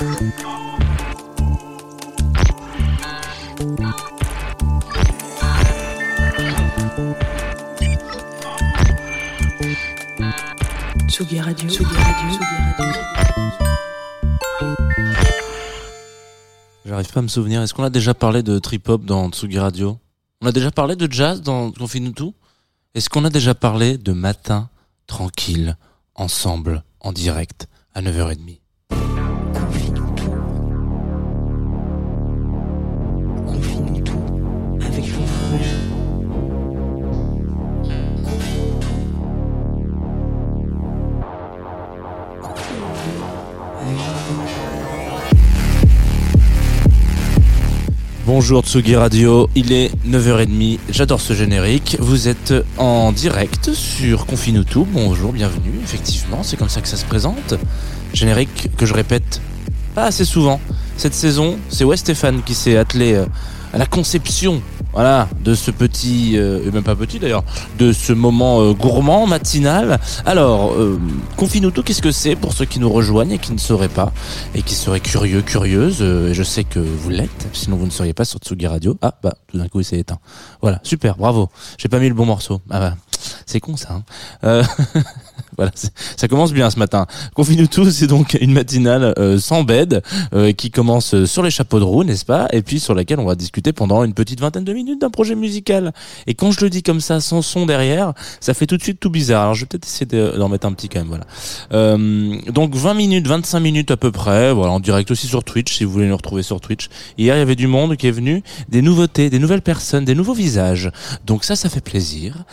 Tsugi Radio, Tsugi Radio, Tsugi Radio. J'arrive pas à me souvenir. Est-ce qu'on a déjà parlé de trip-hop dans Tsugi Radio? On a déjà parlé de jazz dans Confine tout? Est-ce qu'on a déjà parlé de matin tranquille, ensemble, en direct, à 9h30 Bonjour Tsugi Radio, il est 9h30, j'adore ce générique. Vous êtes en direct sur Confine tout. Bonjour, bienvenue. Effectivement, c'est comme ça que ça se présente. Générique que je répète pas assez souvent. Cette saison, c'est West Stéphane qui s'est attelé euh, à la conception voilà, de ce petit, euh, même pas petit d'ailleurs, de ce moment euh, gourmand, matinal. Alors, euh, Confine tout, qu'est-ce que c'est pour ceux qui nous rejoignent et qui ne sauraient pas, et qui seraient curieux, curieuses, euh, je sais que vous l'êtes, sinon vous ne seriez pas sur Tsugi Radio. Ah, bah, tout d'un coup il s'est éteint. Voilà, super, bravo. J'ai pas mis le bon morceau. Ah bah, c'est con ça. Hein. Voilà, ça commence bien ce matin. Confine tout, c'est donc une matinale euh, sans bed, euh, qui commence sur les chapeaux de roue, n'est-ce pas? Et puis sur laquelle on va discuter pendant une petite vingtaine de minutes d'un projet musical. Et quand je le dis comme ça, sans son derrière, ça fait tout de suite tout bizarre. Alors je vais peut-être essayer de- d'en mettre un petit quand même, voilà. Euh, donc 20 minutes, 25 minutes à peu près, voilà, en direct aussi sur Twitch, si vous voulez nous retrouver sur Twitch. Hier, il y avait du monde qui est venu, des nouveautés, des nouvelles personnes, des nouveaux visages. Donc ça, ça fait plaisir.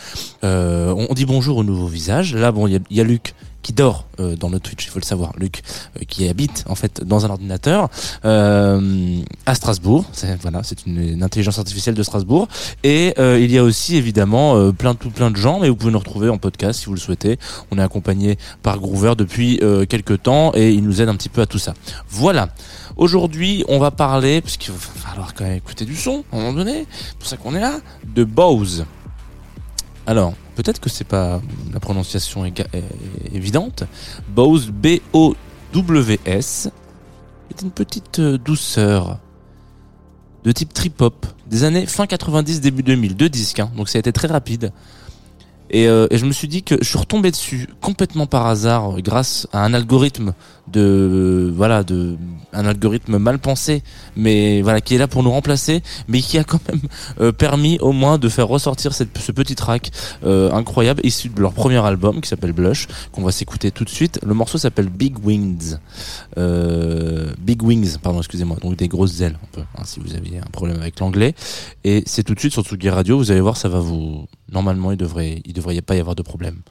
Euh, on dit bonjour aux nouveaux visages. Là, bon, il y a, y a Luc qui dort euh, dans le Twitch, il faut le savoir. Luc euh, qui habite en fait dans un ordinateur euh, à Strasbourg. C'est une, intelligence artificielle de Strasbourg. Et il y a aussi évidemment plein tout plein de gens, mais vous pouvez nous retrouver en podcast si vous le souhaitez. On est accompagné par Groover depuis quelques temps et il nous aide un petit peu à tout ça. Voilà. Aujourd'hui, on va parler, parce qu'il va falloir quand même écouter du son à un moment donné, c'est pour ça qu'on est là, de Bose. Alors, peut-être que c'est pas la prononciation évidente. Bose, B-O-W-S, est une petite euh, douceur de type trip-hop des années fin 90, début 2000, deux disques, hein, donc ça a été très rapide. Et, euh, et je me suis dit que je suis retombé dessus complètement par hasard euh, grâce à un algorithme de voilà de un algorithme mal pensé mais voilà qui est là pour nous remplacer mais qui a quand même euh, permis au moins de faire ressortir cette, ce petit track incroyable issu de leur premier album qui s'appelle Blush qu'on va s'écouter tout de suite. Le morceau s'appelle Big Wings. Big Wings pardon excusez-moi. Donc des grosses ailes hein, si vous aviez un problème avec l'anglais. Et c'est tout de suite sur Tsugi Radio. Vous allez voir ça va vous normalement il devrait devrait pas y avoir de problème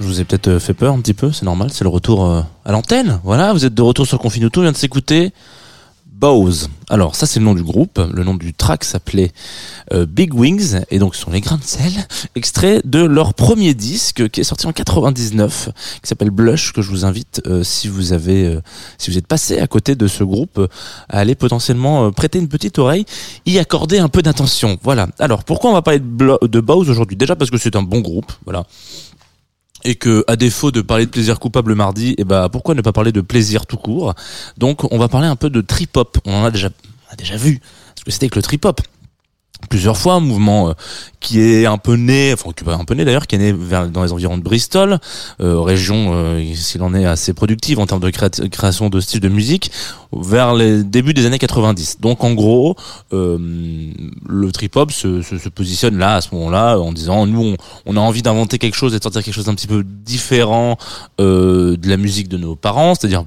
Je vous ai peut-être euh, fait peur un petit peu, c'est normal, c'est le retour euh, à l'antenne. Voilà, vous êtes de retour sur Confinuto, on vient de s'écouter Bose. Alors ça c'est le nom du groupe, le nom du track s'appelait euh, Big Wings et donc ce sont les grains de sel, extrait de leur premier disque qui est sorti en 99, qui s'appelle Blush que je vous invite si vous avez si vous êtes passé à côté de ce groupe à aller potentiellement prêter une petite oreille, y accorder un peu d'attention. Voilà. Alors pourquoi on va parler de, de Bose aujourd'hui? Déjà parce que c'est un bon groupe, voilà et que à défaut de parler de plaisir coupable mardi, et ben pourquoi ne pas parler de plaisir tout court? Donc on va parler un peu de trip hop. On en a déjà déjà vu ce que c'était que le trip hop. Plusieurs fois, un mouvement euh, qui est un peu né, enfin qui est un peu né d'ailleurs, qui est né vers, dans les environs de Bristol, euh, région euh, s'il en est assez productive en termes de créa- création de style de musique, vers les débuts des années 90. Donc en gros, euh, le trip hop se, se, se positionne là à ce moment-là en disant nous on, a envie d'inventer quelque chose et de sortir quelque chose d'un petit peu différent euh, de la musique de nos parents, c'est-à-dire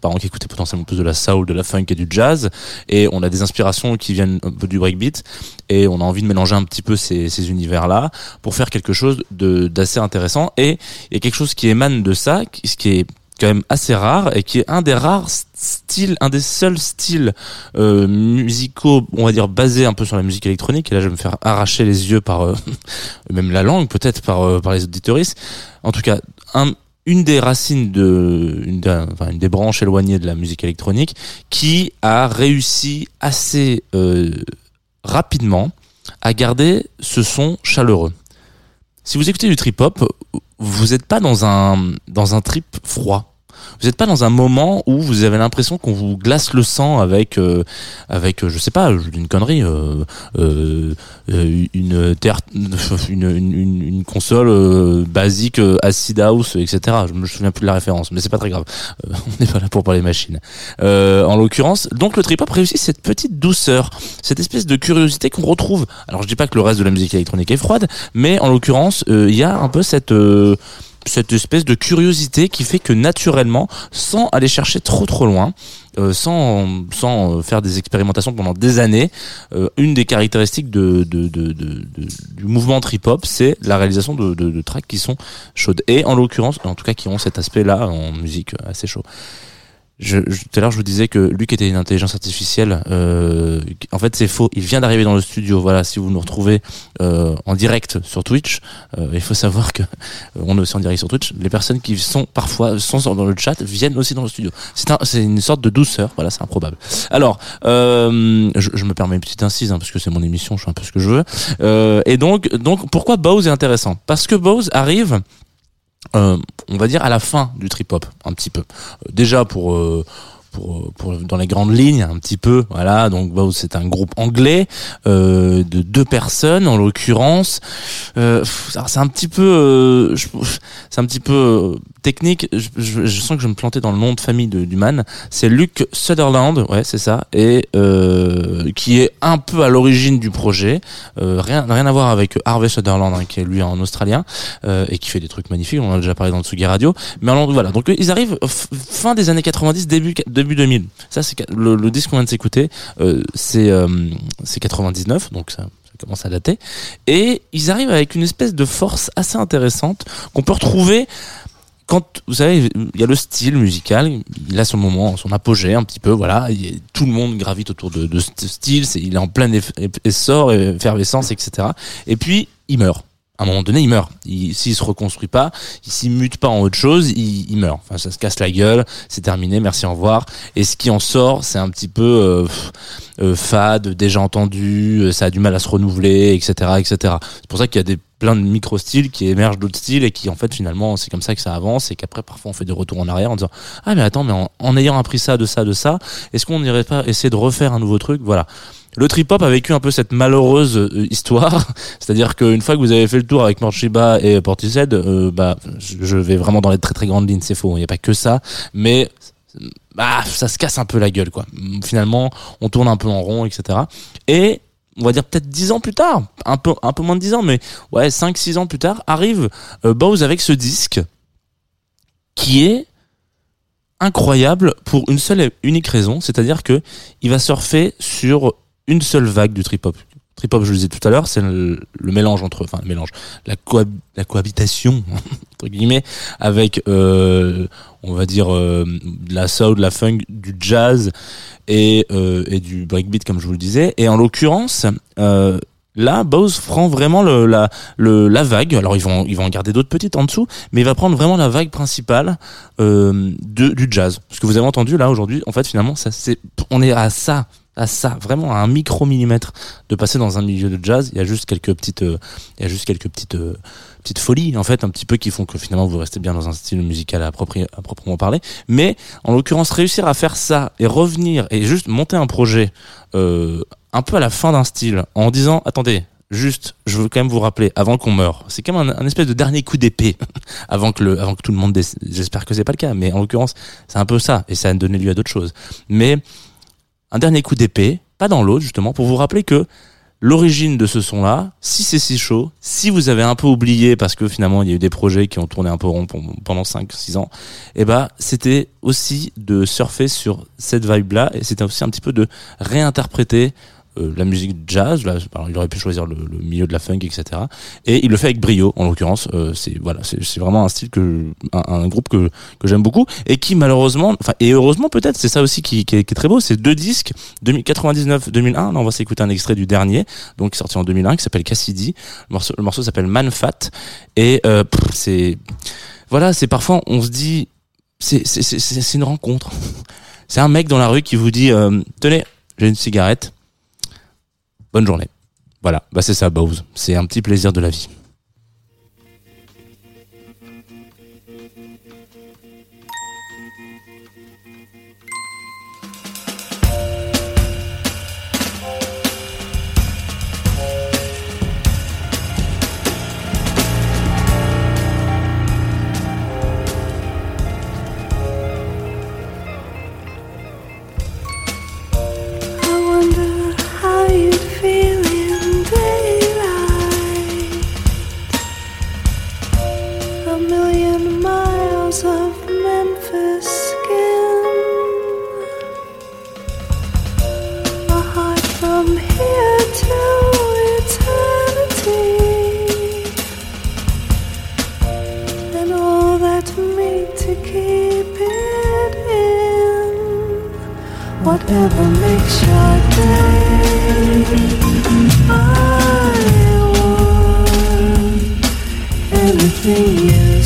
parents qui écoutaient potentiellement plus de la soul, de la funk et du jazz, et on a des inspirations qui viennent un peu du breakbeat et on a envie de mélanger un petit peu ces, ces univers-là pour faire quelque chose de d'assez intéressant et il y a quelque chose qui émane de ça, ce qui est quand même assez rare et qui est un des rares styles, un des seuls styles euh, musicaux, on va dire basés un peu sur la musique électronique. Et là, je vais me faire arracher les yeux par euh, même la langue, peut-être par euh, par les auditoristes. En tout cas, un une des racines de une, des- enfin, une des branches éloignées de la musique électronique qui a réussi assez euh, rapidement à garder ce son chaleureux. Si vous écoutez du trip hop, vous n'êtes pas dans un dans un trip froid. Vous n'êtes pas dans un moment où vous avez l'impression qu'on vous glace le sang avec euh, avec euh, je sais pas, une connerie, euh, euh, euh, une, terre, une, une, une, console euh, basique acid house, etc. Je me souviens plus de la référence, mais c'est pas très grave. On n'est pas là pour parler machines. Euh, en l'occurrence, donc le trip hop réussit cette petite douceur, cette espèce de curiosité qu'on retrouve. Alors je dis pas que le reste de la musique électronique est froide, mais en l'occurrence, il y a un peu cette cette espèce de curiosité qui fait que naturellement, sans aller chercher trop trop loin, euh, sans sans euh, faire des expérimentations pendant des années, euh, une des caractéristiques du mouvement trip hop, c'est la réalisation de, tracks qui sont chaudes et en l'occurrence, en tout cas, qui ont cet aspect-là en musique assez chaud. Je, je- tout à l'heure, je vous disais que Luc était une intelligence artificielle. Euh, en fait, c'est faux. Il vient d'arriver dans le studio. Voilà, si vous nous retrouvez euh, en direct sur Twitch, euh, il faut savoir que euh, on est aussi en direct sur Twitch. Les personnes qui sont parfois sont dans le chat viennent aussi dans le studio. C'est un, une sorte de douceur. Voilà, c'est improbable. Alors, euh, je, je me permets une petite incise hein, parce que c'est mon émission. Je fais un peu ce que je veux. Euh, et donc, donc, pourquoi Bose est intéressant? Parce que Bose arrive. Euh, on va dire à la fin du trip hop un petit peu. Euh, déjà pour euh, pour, pour dans les grandes lignes un petit peu voilà. Donc Bose c'est un groupe anglais euh, de deux personnes en l'occurrence. Euh, c'est un petit peu euh, c'est un petit peu euh, technique je, sens que je me planter dans le nom de famille de, du man. C'est Luke Sutherland ouais c'est ça et euh, qui est un peu à l'origine du projet. Euh, rien rien à voir avec Harvey Sutherland hein, qui est lui un australien euh, et qui fait des trucs magnifiques. On en a déjà parlé dans le Tsugi Radio. Mais alors voilà. Donc ils arrivent fin des années 90 début début 2000 ça c'est le, disque qu'on vient de s'écouter c'est c'est 99 donc ça commence à dater. Et ils arrivent avec une espèce de force assez intéressante qu'on peut retrouver quand vous savez, il y a le style musical, il a son moment, son apogée un petit peu, voilà, il- tout le monde gravite autour de, ce style, il est en plein essor, effervescence, etc. Et puis il meurt. À un moment donné, il meurt. Il- S'il se reconstruit pas, il s'y mute pas en autre chose, il, il meurt. Enfin, ça se casse la gueule, c'est terminé, merci, au revoir. Et ce qui en sort, c'est un petit peu euh, euh, fade, déjà entendu, euh, ça a du mal à se renouveler, etc., etc. C'est pour ça qu'il y a des plein de micro-styles qui émergent d'autres styles et qui en fait finalement c'est comme ça que ça avance et qu'après parfois on fait des retours en arrière en disant ah mais attends mais en, en ayant appris ça de ça de ça est-ce qu'on n'irait pas essayer de refaire un nouveau truc? Voilà le trip hop a vécu un peu cette malheureuse euh, histoire. C'est-à-dire qu'une fois que vous avez fait le tour avec Morchiba et Portishead euh, bah je vais vraiment dans les très très grandes lignes c'est faux il n'y a pas que ça. Mais bah ça se casse un peu la gueule quoi. Finalement on tourne un peu en rond etc et on va dire peut-être dix ans plus tard, un peu, un peu moins de dix ans, mais ouais, cinq, six ans plus tard, arrive euh, avec ce disque qui est incroyable pour une seule et unique raison, c'est-à-dire que il va surfer sur une seule vague du trip hop. Trip hop, je le disais tout à l'heure, c'est le, mélange entre, enfin le mélange, la, cohab- la cohabitation entre guillemets avec, euh, on va dire, euh, de la soul, de la funk, du jazz et, euh, et du breakbeat comme je vous le disais. Et en l'occurrence, là, Bose prend vraiment la, la vague. Alors ils vont, ils vont en garder d'autres petites en dessous, mais il va prendre vraiment la vague principale de, du jazz. Ce que vous avez entendu là aujourd'hui, en fait, finalement, ça, c'est, on est à ça, à ça, vraiment à un micro millimètre de passer dans un milieu de jazz. Il y a juste quelques petites, euh, il y a juste quelques petites, euh, petites folies en fait, un petit peu qui font que finalement vous restez bien dans un style musical à, à proprement parler. Mais en l'occurrence, réussir à faire ça et revenir et juste monter un projet euh, un peu à la fin d'un style en disant attendez. Juste, je veux quand même vous rappeler, avant qu'on meure, c'est quand même un, un espèce de dernier coup d'épée, avant que le, avant que tout le monde, j'espère que c'est pas le cas, mais en l'occurrence, c'est un peu ça, et ça a donné lieu à d'autres choses. Mais un dernier coup d'épée, pas dans l'autre justement, pour vous rappeler que l'origine de ce son-là, si c'est si chaud, si vous avez un peu oublié parce que finalement il y a eu des projets qui ont tourné un peu rond pendant 5-6 ans, et ben c'était aussi de surfer sur cette vibe-là et c'était aussi un petit peu de réinterpréter euh, la musique jazz, là, il aurait pu choisir le, le milieu de la funk, etc. Et il le fait avec brio, en l'occurrence. Euh, c'est voilà, c'est vraiment un style que un, un groupe que que j'aime beaucoup et qui malheureusement, enfin et heureusement peut-être, c'est ça aussi qui, qui, est, qui est très beau. C'est deux disques 99-2001. Là, on va s'écouter un extrait du dernier, donc sorti en 2001, qui s'appelle Cassidy. Le morceau, morceau s'appelle Man Fat et euh, c'est voilà, c'est parfois on se dit c'est c'est une rencontre. C'est un mec dans la rue qui vous dit euh, tenez, j'ai une cigarette. Bonne journée. Voilà, bah c'est ça, Bose. C'est un petit plaisir de la vie. To keep it in. Whatever makes your day, I want anything you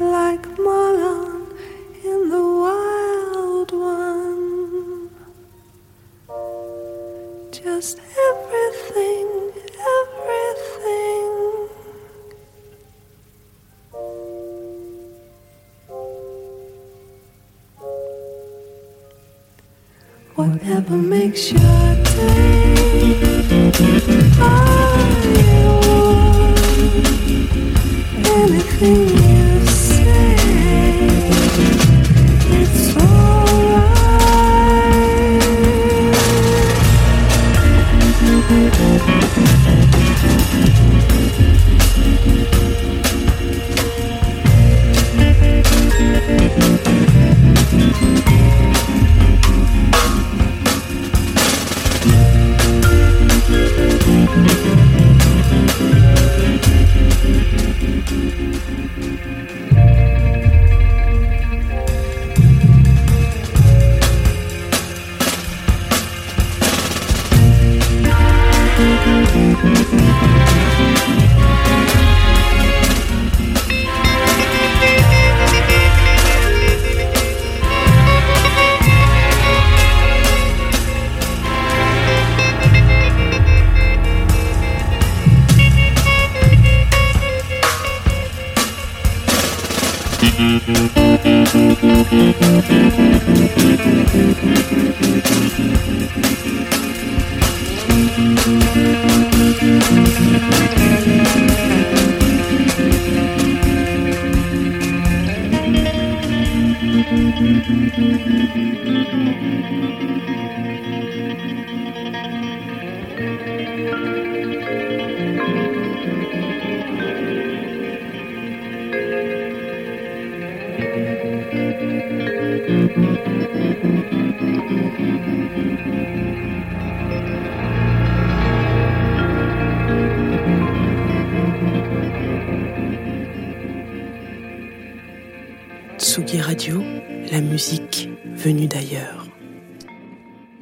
like Marlon in the wild one. Just everything, everything. Whatever makes your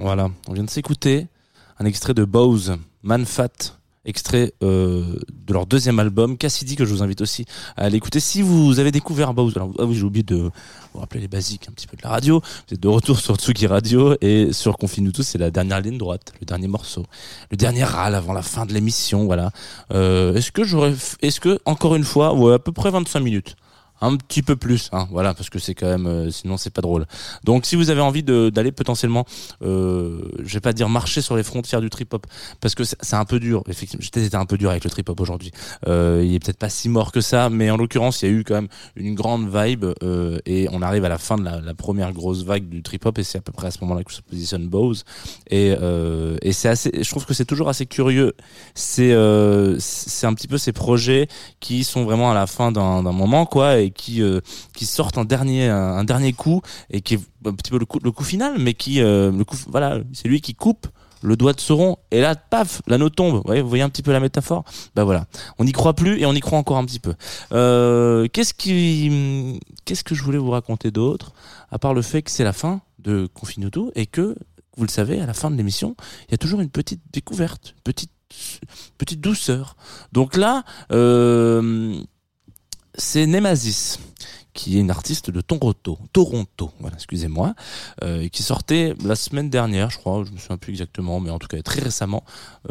Voilà, on vient de s'écouter un extrait de Bose, Manfat, extrait euh, de leur deuxième album, Cassidy, que je vous invite aussi à l'écouter. Si vous avez découvert Bose, alors ah oui, j'ai oublié de vous rappeler les basiques un petit peu de la radio. Vous êtes de retour sur Tsugi Radio et sur Confine-nous tous, c'est la dernière ligne droite, le dernier morceau, le dernier râle avant la fin de l'émission. Voilà. Euh, est-ce que j'aurais, est-ce que encore une fois, ouais, à peu près 25 minutes un petit peu plus, hein, voilà, parce que c'est quand même, euh, sinon c'est pas drôle. Donc, si vous avez envie d'aller potentiellement, euh, je vais pas dire marcher sur les frontières du trip hop, parce que c'est un peu dur. Effectivement, j'étais un peu dur avec le trip hop aujourd'hui. Euh, il est peut-être pas si mort que ça, mais en l'occurrence, il y a eu quand même une grande vibe euh, et on arrive à la fin de la, première grosse vague du trip hop et c'est à peu près à ce moment-là que se positionne Bose. Et, euh, et c'est assez, je trouve que c'est toujours assez curieux. C'est euh, c'est un petit peu ces projets qui sont vraiment à la fin d'un moment, quoi, qui euh, qui sortent un dernier un, dernier coup et qui est un petit peu le coup le coup final, mais qui euh, le coup voilà, c'est lui qui coupe le doigt de Sauron et là paf l'anneau tombe. Vous voyez, un petit peu la métaphore? Bah voilà. On n'y croit plus et on y croit encore un petit peu. Euh, qu'est-ce qui qu'est-ce que je voulais vous raconter d'autre à part le fait que c'est la fin de Confinuto et que vous le savez à la fin de l'émission il y a toujours une petite découverte une petite petite douceur. Donc là c'est Nemesis qui est une artiste de Toronto, Toronto, excusez-moi, euh, qui sortait la semaine dernière, je crois, je me souviens plus exactement, mais en tout cas très récemment,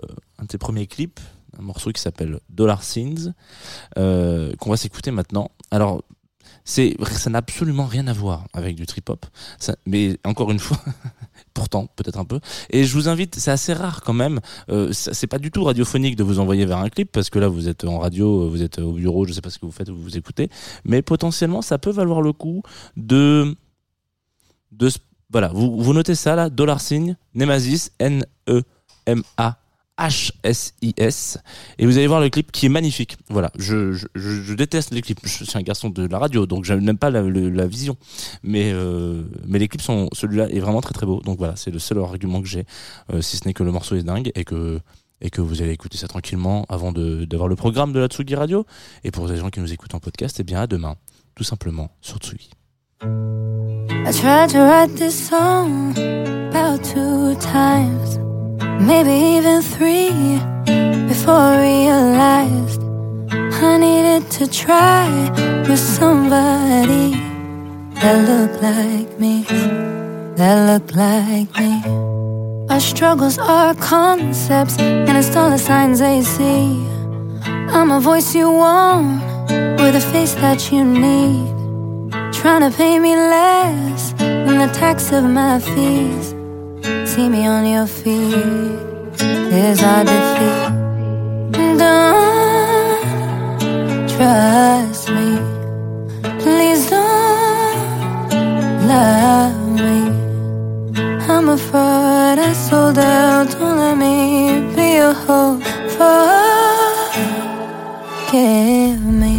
euh, un de ses premiers clips, un morceau qui s'appelle Dollar Sins, euh, qu'on va s'écouter maintenant. Alors, c'est, ça n'a absolument rien à voir avec du trip hop, mais encore une fois, pourtant peut-être un peu. Et je vous invite, c'est assez rare quand même. Euh, c'est pas du tout radiophonique de vous envoyer vers un clip parce que là vous êtes en radio, vous êtes au bureau, je sais pas ce que vous faites, vous vous écoutez, mais potentiellement ça peut valoir le coup de de voilà, vous, notez ça là, dollar signe, Nemesis, N E M A H-S-I-S et vous allez voir le clip qui est magnifique. Voilà, je, je, déteste les clips. Je suis un garçon de la radio, donc je n'aime pas la, vision. Mais, euh, mais les clips sont. Celui-là est vraiment très très beau. Donc voilà, c'est le seul argument que j'ai, euh, si ce n'est que le morceau est dingue et que, et que vous allez écouter ça tranquillement avant d'avoir le programme de la Tsugi Radio. Et pour les gens qui nous écoutent en podcast, eh bien à demain, tout simplement sur Tsugi. I maybe even three, before I realized I needed to try with somebody that looked like me, that looked like me. Our struggles are concepts, and it's all the signs they see. I'm a voice you want, with a face that you need. Trying to pay me less than the tax of my fees. See me on your feet is our defeat. Don't trust me. Please don't love me. I'm a fraud. I sold out. Don't let me be a hoe. Forgive me.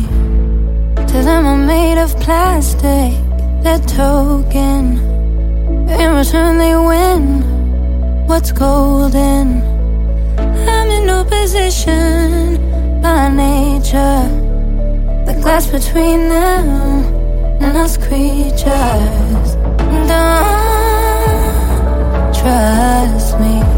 Them I'm made of plastic, they're token. In return they win what's golden. I'm in no position by nature. The glass between them and us creatures. Don't trust me.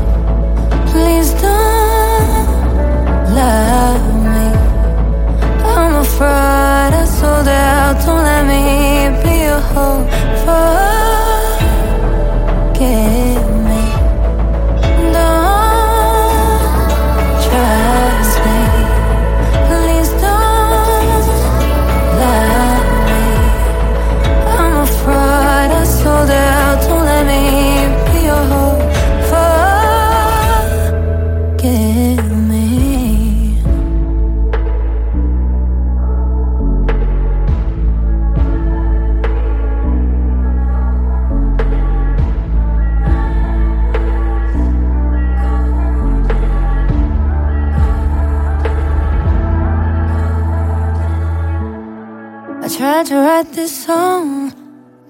Write this song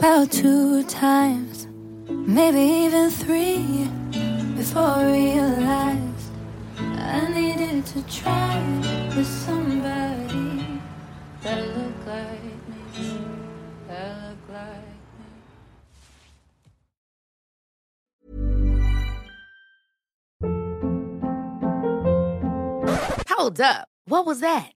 about two times, maybe even three, before I realized I needed to try with somebody that looked like me, that looked like me. Hold up. What was that?